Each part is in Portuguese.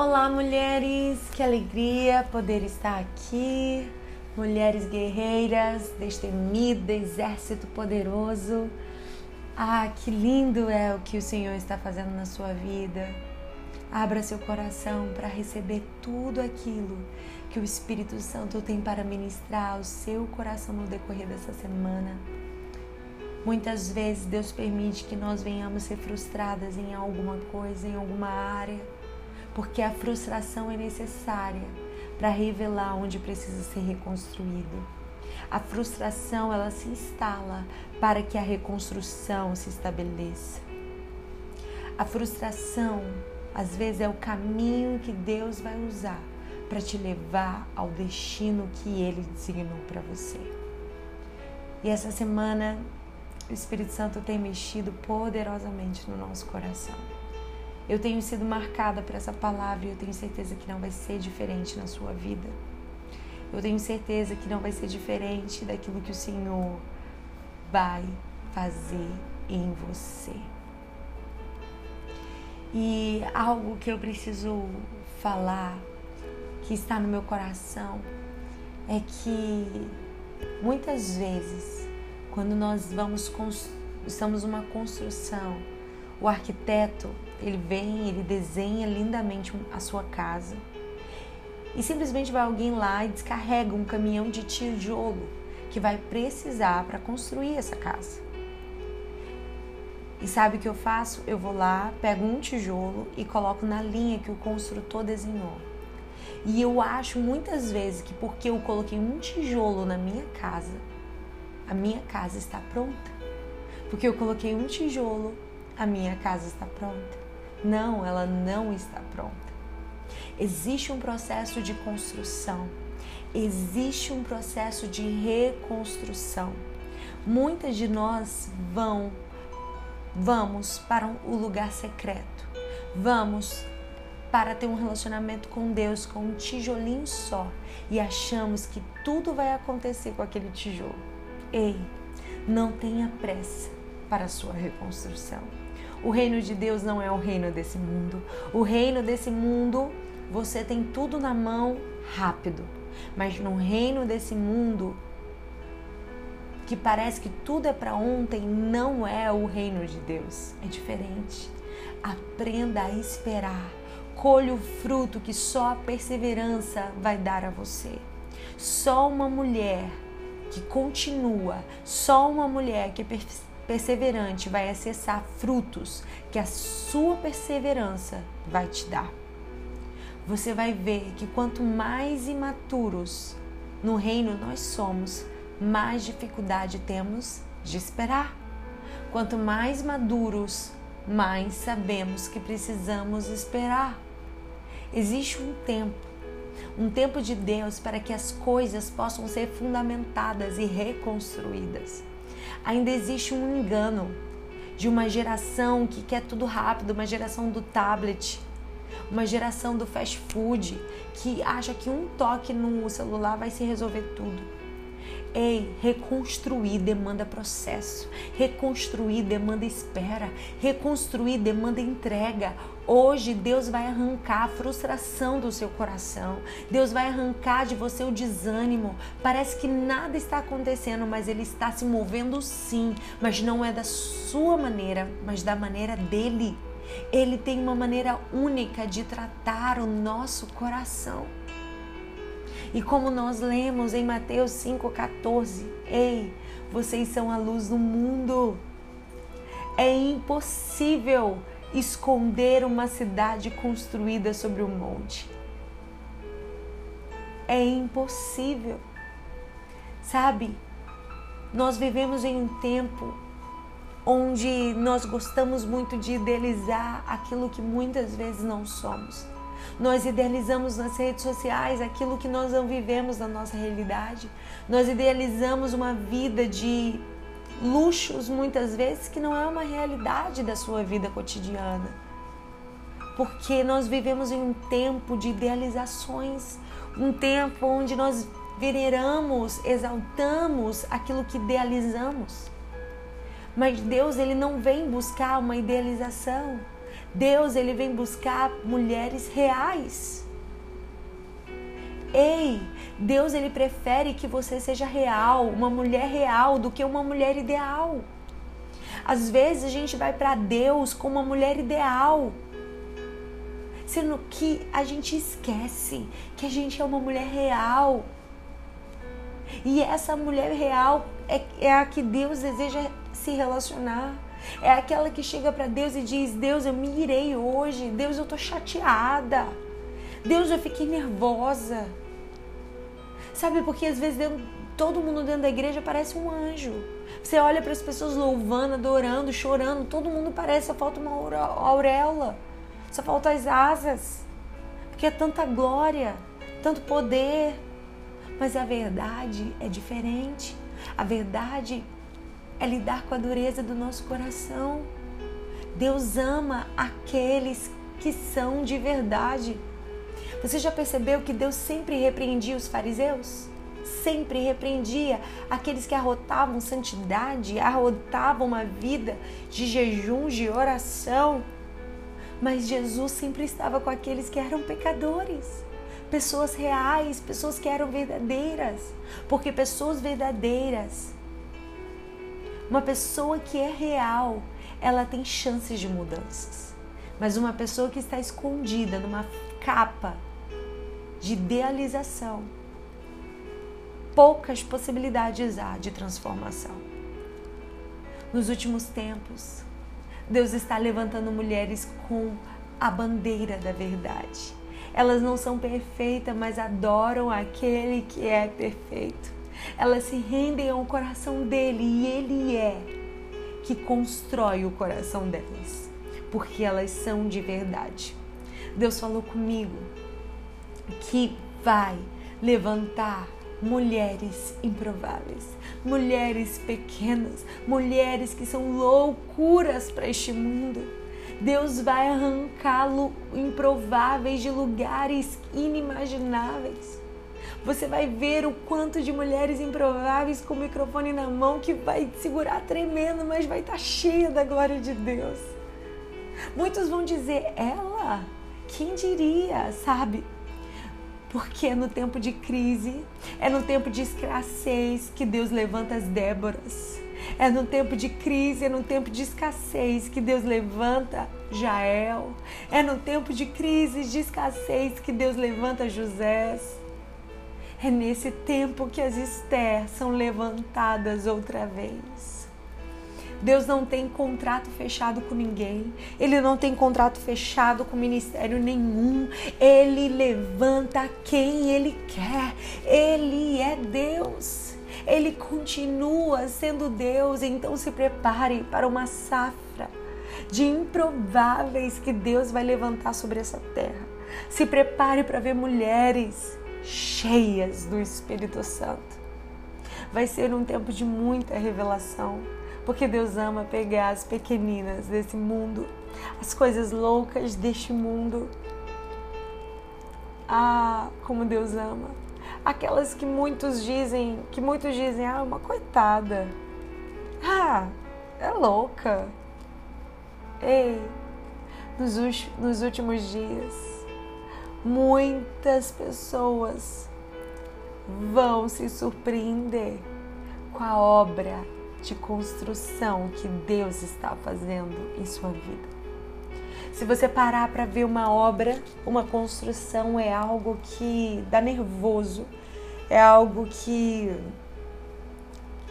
Olá, mulheres! Que alegria poder estar aqui. Mulheres guerreiras, destemida, exército poderoso. Ah, que lindo é o que o Senhor está fazendo na sua vida. Abra seu coração para receber tudo aquilo que o Espírito Santo tem para ministrar ao seu coração no decorrer dessa semana. Muitas vezes Deus permite que nós venhamos ser frustradas em alguma coisa, em alguma área porque a frustração é necessária para revelar onde precisa ser reconstruído. A frustração ela se instala para que a reconstrução se estabeleça. A frustração às vezes é o caminho que Deus vai usar para te levar ao destino que ele designou para você. E essa semana o Espírito Santo tem mexido poderosamente no nosso coração. Eu tenho sido marcada por essa palavra e eu tenho certeza que não vai ser diferente na sua vida. Eu tenho certeza que não vai ser diferente daquilo que o Senhor vai fazer em você. E algo que eu preciso falar, que está no meu coração, é que muitas vezes, quando nós vamos estamos numa construção, o arquiteto ele vem, ele desenha lindamente a sua casa e simplesmente vai alguém lá e descarrega um caminhão de tijolo que vai precisar para construir essa casa. E sabe o que eu faço? Eu vou lá, pego um tijolo e coloco na linha que o construtor desenhou. E eu acho muitas vezes que porque eu coloquei um tijolo na minha casa, a minha casa está pronta. Porque eu coloquei um tijolo, a minha casa está pronta. Não, ela não está pronta. Existe um processo de construção, existe um processo de reconstrução. Muitas de nós vão vamos para o lugar secreto. Vamos para ter um relacionamento com Deus com um tijolinho só e achamos que tudo vai acontecer com aquele tijolo. Ei, não tenha pressa para a sua reconstrução. O reino de Deus não é o reino desse mundo. O reino desse mundo, você tem tudo na mão rápido. Mas no reino desse mundo, que parece que tudo é para ontem, não é o reino de Deus. É diferente. Aprenda a esperar. Colhe o fruto que só a perseverança vai dar a você. Só uma mulher que continua, só uma mulher que perseverante vai acessar frutos que a sua perseverança vai te dar. Você vai ver que quanto mais imaturos no reino nós somos, mais dificuldade temos de esperar. Quanto mais maduros, mais sabemos que precisamos esperar. Existe um tempo, um tempo de Deus para que as coisas possam ser fundamentadas e reconstruídas ainda existe um engano de uma geração que quer tudo rápido, uma geração do tablet, uma geração do fast food que acha que um toque no celular vai se resolver tudo. Ei, reconstruir demanda processo, reconstruir demanda espera, reconstruir demanda entrega. Hoje Deus vai arrancar a frustração do seu coração, Deus vai arrancar de você o desânimo. Parece que nada está acontecendo, mas Ele está se movendo sim, mas não é da sua maneira, mas da maneira dele. Ele tem uma maneira única de tratar o nosso coração. E como nós lemos em Mateus 5,14, ei, vocês são a luz do mundo. É impossível esconder uma cidade construída sobre um monte. É impossível. Sabe, nós vivemos em um tempo onde nós gostamos muito de idealizar aquilo que muitas vezes não somos. Nós idealizamos nas redes sociais aquilo que nós não vivemos na nossa realidade. Nós idealizamos uma vida de luxos muitas vezes que não é uma realidade da sua vida cotidiana. Porque nós vivemos em um tempo de idealizações, um tempo onde nós veneramos, exaltamos aquilo que idealizamos. Mas Deus ele não vem buscar uma idealização. Deus, ele vem buscar mulheres reais. Ei, Deus ele prefere que você seja real, uma mulher real do que uma mulher ideal. Às vezes a gente vai para Deus com uma mulher ideal, sendo que a gente esquece que a gente é uma mulher real. E essa mulher real é, é a que Deus deseja se relacionar. É aquela que chega para Deus e diz: Deus, eu me irei hoje. Deus, eu tô chateada. Deus, eu fiquei nervosa. Sabe, porque às vezes dentro, todo mundo dentro da igreja parece um anjo. Você olha para as pessoas louvando, adorando, chorando, todo mundo parece, só falta uma auréola, só falta as asas. Porque é tanta glória, tanto poder. Mas a verdade é diferente. A verdade é lidar com a dureza do nosso coração. Deus ama aqueles que são de verdade. Você já percebeu que Deus sempre repreendia os fariseus? Sempre repreendia aqueles que arrotavam santidade, arrotavam uma vida de jejum, de oração. Mas Jesus sempre estava com aqueles que eram pecadores, pessoas reais, pessoas que eram verdadeiras. Porque pessoas verdadeiras uma pessoa que é real, ela tem chances de mudanças. Mas uma pessoa que está escondida numa capa de idealização, poucas possibilidades há de transformação. Nos últimos tempos, Deus está levantando mulheres com a bandeira da verdade. Elas não são perfeitas, mas adoram aquele que é perfeito. Elas se rendem ao coração dele e ele é que constrói o coração delas, porque elas são de verdade. Deus falou comigo que vai levantar mulheres improváveis, mulheres pequenas, mulheres que são loucuras para este mundo. Deus vai arrancá-lo improváveis de lugares inimagináveis. Você vai ver o quanto de mulheres improváveis com o microfone na mão que vai segurar tremendo, mas vai estar tá cheia da glória de Deus. Muitos vão dizer, ela? Quem diria, sabe? Porque é no tempo de crise, é no tempo de escassez que Deus levanta as Déboras. É no tempo de crise, é no tempo de escassez que Deus levanta Jael. É no tempo de crise, de escassez que Deus levanta José. É nesse tempo que as Esther são levantadas outra vez. Deus não tem contrato fechado com ninguém. Ele não tem contrato fechado com ministério nenhum. Ele levanta quem ele quer. Ele é Deus. Ele continua sendo Deus. Então se prepare para uma safra de improváveis que Deus vai levantar sobre essa terra. Se prepare para ver mulheres cheias do Espírito Santo. Vai ser um tempo de muita revelação, porque Deus ama pegar as pequeninas desse mundo, as coisas loucas deste mundo. Ah, como Deus ama. Aquelas que muitos dizem, que muitos dizem, ah, uma coitada. Ah, é louca. Ei, nos, nos últimos dias, muitas pessoas vão se surpreender com a obra de construção que Deus está fazendo em sua vida. Se você parar para ver uma obra, uma construção é algo que dá nervoso, é algo que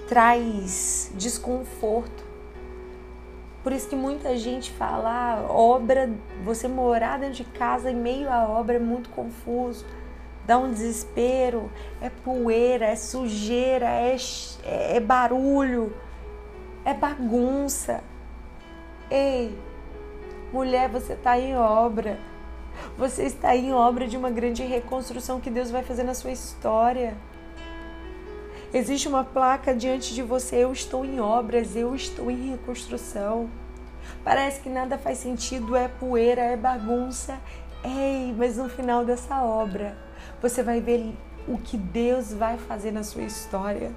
traz desconforto. Por isso que muita gente fala, ah, obra, você morar dentro de casa em meio à obra é muito confuso, dá um desespero, é poeira, é sujeira, é, é barulho, é bagunça. Ei, mulher, você está em obra. Você está em obra de uma grande reconstrução que Deus vai fazer na sua história. Existe uma placa diante de você: Eu estou em obras, eu estou em reconstrução. Parece que nada faz sentido, é poeira, é bagunça. Ei, mas no final dessa obra, você vai ver o que Deus vai fazer na sua história.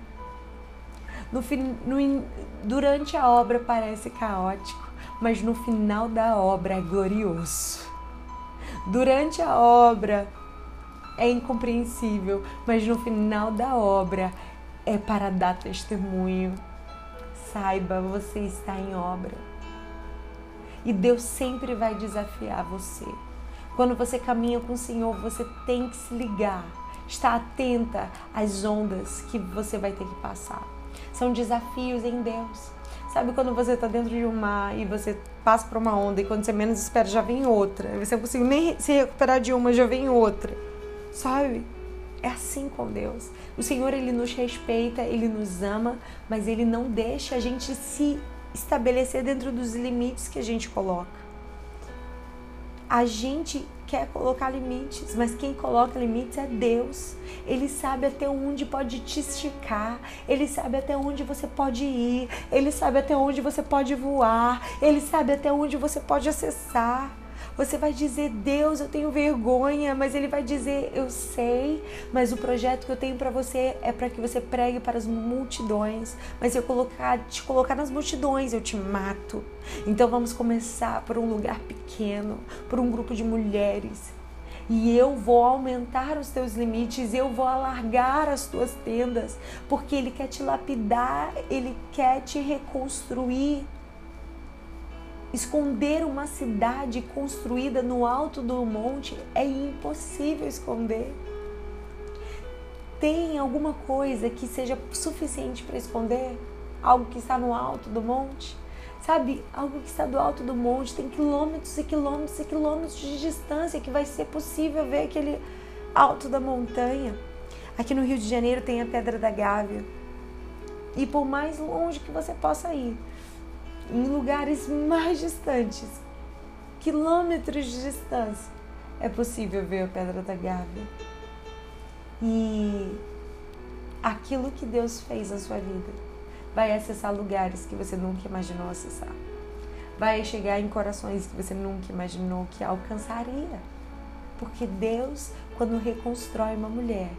No, no, durante a obra parece caótico, mas no final da obra é glorioso. Durante a obra é incompreensível, mas no final da obra é para dar testemunho. Saiba, você está em obra. E Deus sempre vai desafiar você. Quando você caminha com o Senhor, você tem que se ligar, estar atenta às ondas que você vai ter que passar. São desafios em Deus. Sabe quando você está dentro de um mar e você passa por uma onda e quando você menos espera já vem outra. Você não consegue nem se recuperar de uma, já vem outra. Sabe? É assim com Deus. O Senhor ele nos respeita, ele nos ama, mas ele não deixa a gente se estabelecer dentro dos limites que a gente coloca. A gente quer colocar limites, mas quem coloca limites é Deus. Ele sabe até onde pode te esticar, ele sabe até onde você pode ir, ele sabe até onde você pode voar, ele sabe até onde você pode acessar. Você vai dizer, Deus, eu tenho vergonha, mas Ele vai dizer, eu sei, mas o projeto que eu tenho para você é para que você pregue para as multidões. Mas se eu colocar, te colocar nas multidões, eu te mato. Então vamos começar por um lugar pequeno, por um grupo de mulheres. E eu vou aumentar os teus limites, eu vou alargar as tuas tendas, porque Ele quer te lapidar, Ele quer te reconstruir. Esconder uma cidade construída no alto do monte é impossível esconder. Tem alguma coisa que seja suficiente para esconder? Algo que está no alto do monte? Sabe, algo que está do alto do monte tem quilômetros e quilômetros e quilômetros de distância que vai ser possível ver aquele alto da montanha. Aqui no Rio de Janeiro tem a Pedra da Gávea. E por mais longe que você possa ir, em lugares mais distantes, quilômetros de distância, é possível ver a Pedra da Gávea. E aquilo que Deus fez na sua vida vai acessar lugares que você nunca imaginou acessar. Vai chegar em corações que você nunca imaginou que alcançaria. Porque Deus, quando reconstrói uma mulher,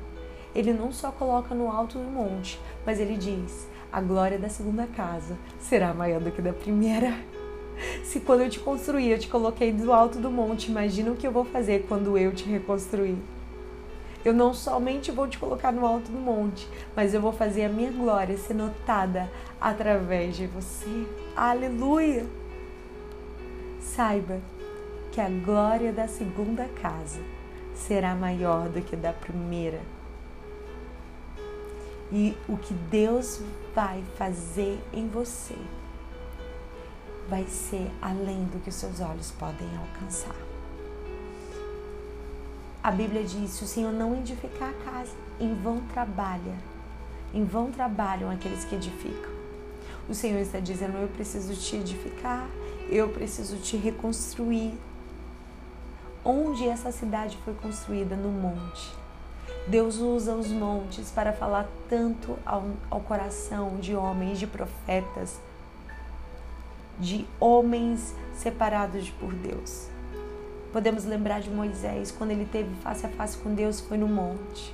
ele não só coloca no alto do monte, mas ele diz: a glória da segunda casa será maior do que da primeira. Se quando eu te construí eu te coloquei do alto do monte, imagina o que eu vou fazer quando eu te reconstruir. Eu não somente vou te colocar no alto do monte, mas eu vou fazer a minha glória ser notada através de você. Aleluia! Saiba que a glória da segunda casa será maior do que da primeira. E o que Deus vai fazer em você vai ser além do que os seus olhos podem alcançar. A Bíblia diz: se o Senhor não edificar a casa, em vão trabalha, em vão trabalham aqueles que edificam. O Senhor está dizendo: eu preciso te edificar, eu preciso te reconstruir. Onde essa cidade foi construída? No monte. Deus usa os montes para falar tanto ao, ao coração de homens, de profetas, de homens separados por Deus. Podemos lembrar de Moisés, quando ele teve face a face com Deus, foi no monte.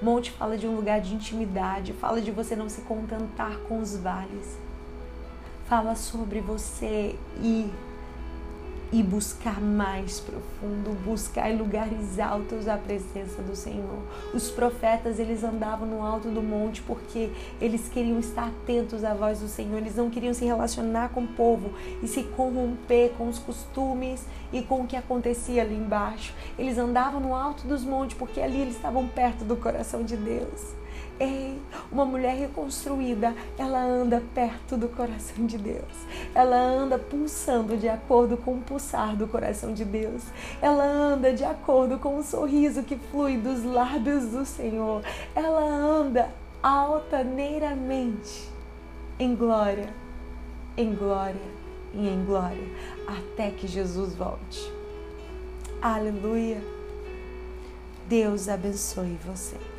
Monte fala de um lugar de intimidade, fala de você não se contentar com os vales. Fala sobre você ir e buscar mais profundo, buscar em lugares altos a presença do Senhor. Os profetas, eles andavam no alto do monte porque eles queriam estar atentos à voz do Senhor, eles não queriam se relacionar com o povo e se corromper com os costumes e com o que acontecia ali embaixo. Eles andavam no alto dos montes porque ali eles estavam perto do coração de Deus. Ei, uma mulher reconstruída, ela anda perto do coração de Deus. Ela anda pulsando de acordo com o pulsar do coração de Deus. Ela anda de acordo com o sorriso que flui dos lábios do Senhor. Ela anda altaneiramente em glória, em glória e em glória, até que Jesus volte. Aleluia. Deus abençoe você.